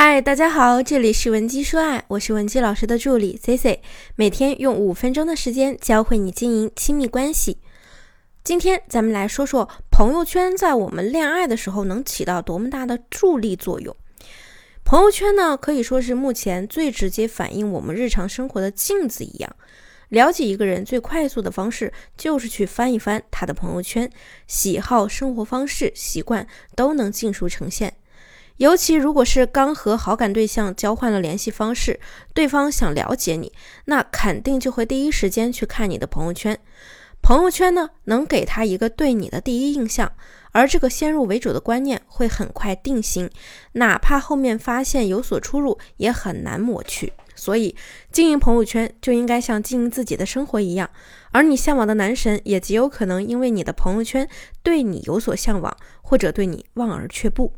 嗨，大家好，这里是文姬说爱，我是文姬老师的助理 C C，每天用五分钟的时间教会你经营亲密关系。今天咱们来说说朋友圈在我们恋爱的时候能起到多么大的助力作用。朋友圈呢，可以说是目前最直接反映我们日常生活的镜子一样。了解一个人最快速的方式，就是去翻一翻他的朋友圈，喜好、生活方式、习惯都能尽数呈现。尤其如果是刚和好感对象交换了联系方式，对方想了解你，那肯定就会第一时间去看你的朋友圈。朋友圈呢，能给他一个对你的第一印象，而这个先入为主的观念会很快定型，哪怕后面发现有所出入，也很难抹去。所以，经营朋友圈就应该像经营自己的生活一样，而你向往的男神也极有可能因为你的朋友圈对你有所向往，或者对你望而却步。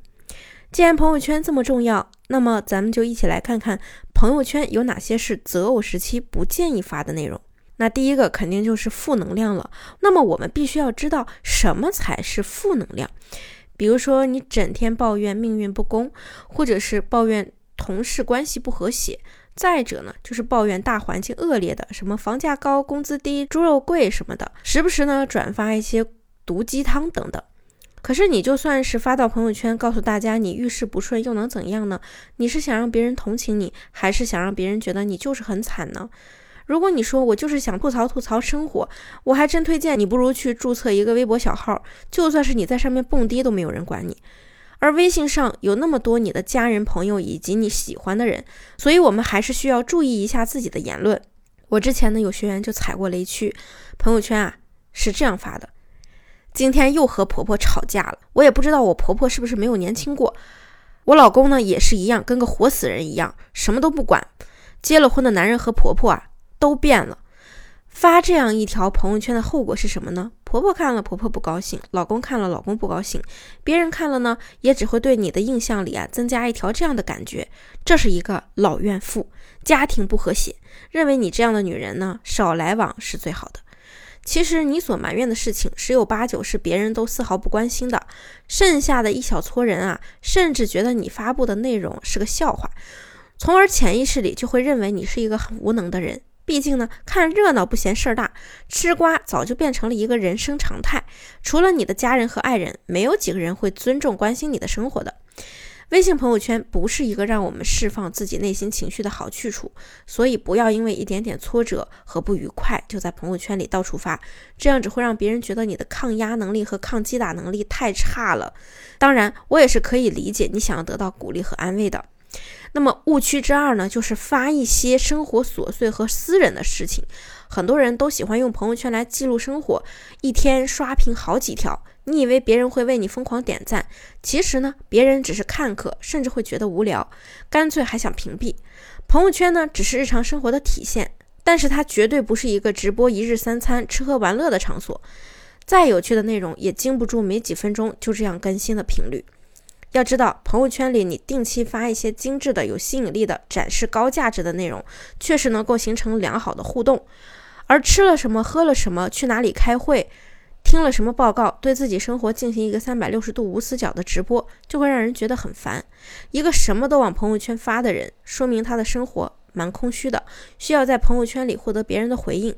既然朋友圈这么重要，那么咱们就一起来看看朋友圈有哪些是择偶时期不建议发的内容。那第一个肯定就是负能量了。那么我们必须要知道什么才是负能量。比如说你整天抱怨命运不公，或者是抱怨同事关系不和谐，再者呢就是抱怨大环境恶劣的，什么房价高、工资低、猪肉贵什么的，时不时呢转发一些毒鸡汤等等。可是你就算是发到朋友圈，告诉大家你遇事不顺，又能怎样呢？你是想让别人同情你，还是想让别人觉得你就是很惨呢？如果你说我就是想吐槽吐槽生活，我还真推荐你不如去注册一个微博小号，就算是你在上面蹦迪都没有人管你。而微信上有那么多你的家人朋友以及你喜欢的人，所以我们还是需要注意一下自己的言论。我之前呢有学员就踩过雷区，朋友圈啊是这样发的。今天又和婆婆吵架了，我也不知道我婆婆是不是没有年轻过。我老公呢也是一样，跟个活死人一样，什么都不管。结了婚的男人和婆婆啊都变了。发这样一条朋友圈的后果是什么呢？婆婆看了婆婆不高兴，老公看了老公不高兴，别人看了呢也只会对你的印象里啊增加一条这样的感觉：这是一个老怨妇，家庭不和谐，认为你这样的女人呢少来往是最好的。其实你所埋怨的事情，十有八九是别人都丝毫不关心的，剩下的一小撮人啊，甚至觉得你发布的内容是个笑话，从而潜意识里就会认为你是一个很无能的人。毕竟呢，看热闹不嫌事儿大，吃瓜早就变成了一个人生常态。除了你的家人和爱人，没有几个人会尊重关心你的生活的。微信朋友圈不是一个让我们释放自己内心情绪的好去处，所以不要因为一点点挫折和不愉快就在朋友圈里到处发，这样只会让别人觉得你的抗压能力和抗击打能力太差了。当然，我也是可以理解你想要得到鼓励和安慰的。那么误区之二呢，就是发一些生活琐碎和私人的事情。很多人都喜欢用朋友圈来记录生活，一天刷屏好几条。你以为别人会为你疯狂点赞，其实呢，别人只是看客，甚至会觉得无聊，干脆还想屏蔽。朋友圈呢，只是日常生活的体现，但是它绝对不是一个直播一日三餐、吃喝玩乐的场所。再有趣的内容，也经不住没几分钟就这样更新的频率。要知道，朋友圈里你定期发一些精致的、有吸引力的、展示高价值的内容，确实能够形成良好的互动。而吃了什么、喝了什么、去哪里开会。听了什么报告，对自己生活进行一个三百六十度无死角的直播，就会让人觉得很烦。一个什么都往朋友圈发的人，说明他的生活蛮空虚的，需要在朋友圈里获得别人的回应。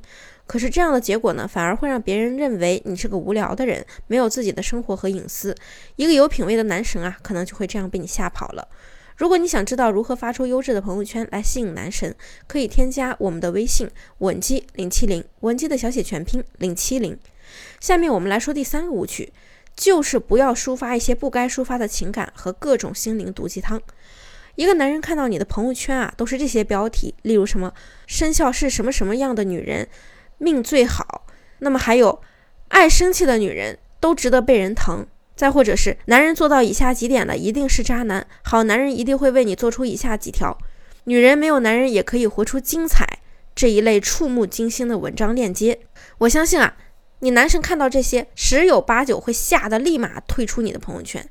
可是这样的结果呢，反而会让别人认为你是个无聊的人，没有自己的生活和隐私。一个有品位的男神啊，可能就会这样被你吓跑了。如果你想知道如何发出优质的朋友圈来吸引男神，可以添加我们的微信文姬零七零，文姬的小写全拼零七零。下面我们来说第三个误区，就是不要抒发一些不该抒发的情感和各种心灵毒鸡汤。一个男人看到你的朋友圈啊，都是这些标题，例如什么生肖是什么什么样的女人命最好，那么还有爱生气的女人都值得被人疼，再或者是男人做到以下几点的一定是渣男，好男人一定会为你做出以下几条，女人没有男人也可以活出精彩这一类触目惊心的文章链接。我相信啊。你男生看到这些，十有八九会吓得立马退出你的朋友圈。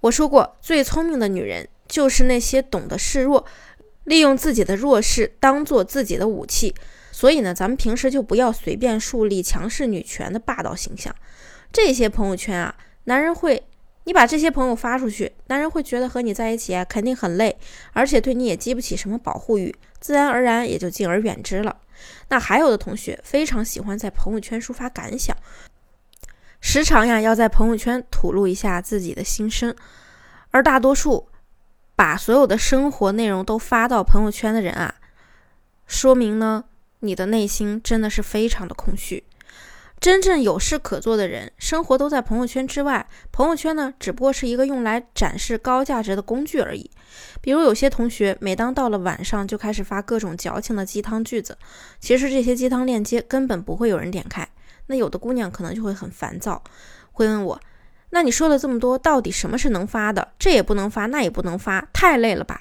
我说过，最聪明的女人就是那些懂得示弱，利用自己的弱势当做自己的武器。所以呢，咱们平时就不要随便树立强势女权的霸道形象。这些朋友圈啊，男人会你把这些朋友发出去，男人会觉得和你在一起啊，肯定很累，而且对你也激不起什么保护欲，自然而然也就敬而远之了。那还有的同学非常喜欢在朋友圈抒发感想，时常呀要在朋友圈吐露一下自己的心声，而大多数把所有的生活内容都发到朋友圈的人啊，说明呢你的内心真的是非常的空虚。真正有事可做的人，生活都在朋友圈之外。朋友圈呢，只不过是一个用来展示高价值的工具而已。比如有些同学，每当到了晚上，就开始发各种矫情的鸡汤句子。其实这些鸡汤链接根本不会有人点开。那有的姑娘可能就会很烦躁，会问我：“那你说了这么多，到底什么是能发的？这也不能发，那也不能发，太累了吧？”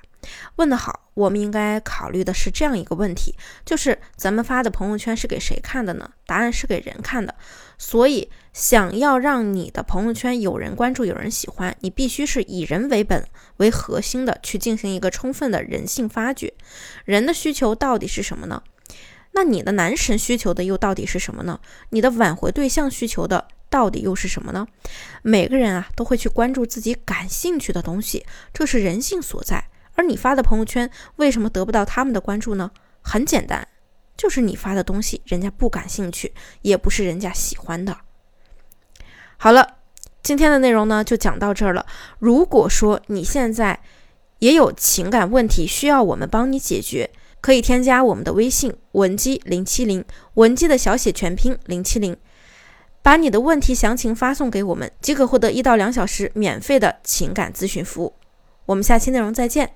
问得好，我们应该考虑的是这样一个问题，就是咱们发的朋友圈是给谁看的呢？答案是给人看的。所以，想要让你的朋友圈有人关注、有人喜欢，你必须是以人为本、为核心的去进行一个充分的人性发掘。人的需求到底是什么呢？那你的男神需求的又到底是什么呢？你的挽回对象需求的到底又是什么呢？每个人啊，都会去关注自己感兴趣的东西，这是人性所在。而你发的朋友圈为什么得不到他们的关注呢？很简单，就是你发的东西人家不感兴趣，也不是人家喜欢的。好了，今天的内容呢就讲到这儿了。如果说你现在也有情感问题需要我们帮你解决，可以添加我们的微信文姬零七零，文姬的小写全拼零七零，把你的问题详情发送给我们，即可获得一到两小时免费的情感咨询服务。我们下期内容再见。